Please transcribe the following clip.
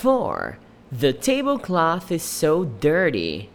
4. The tablecloth is so dirty.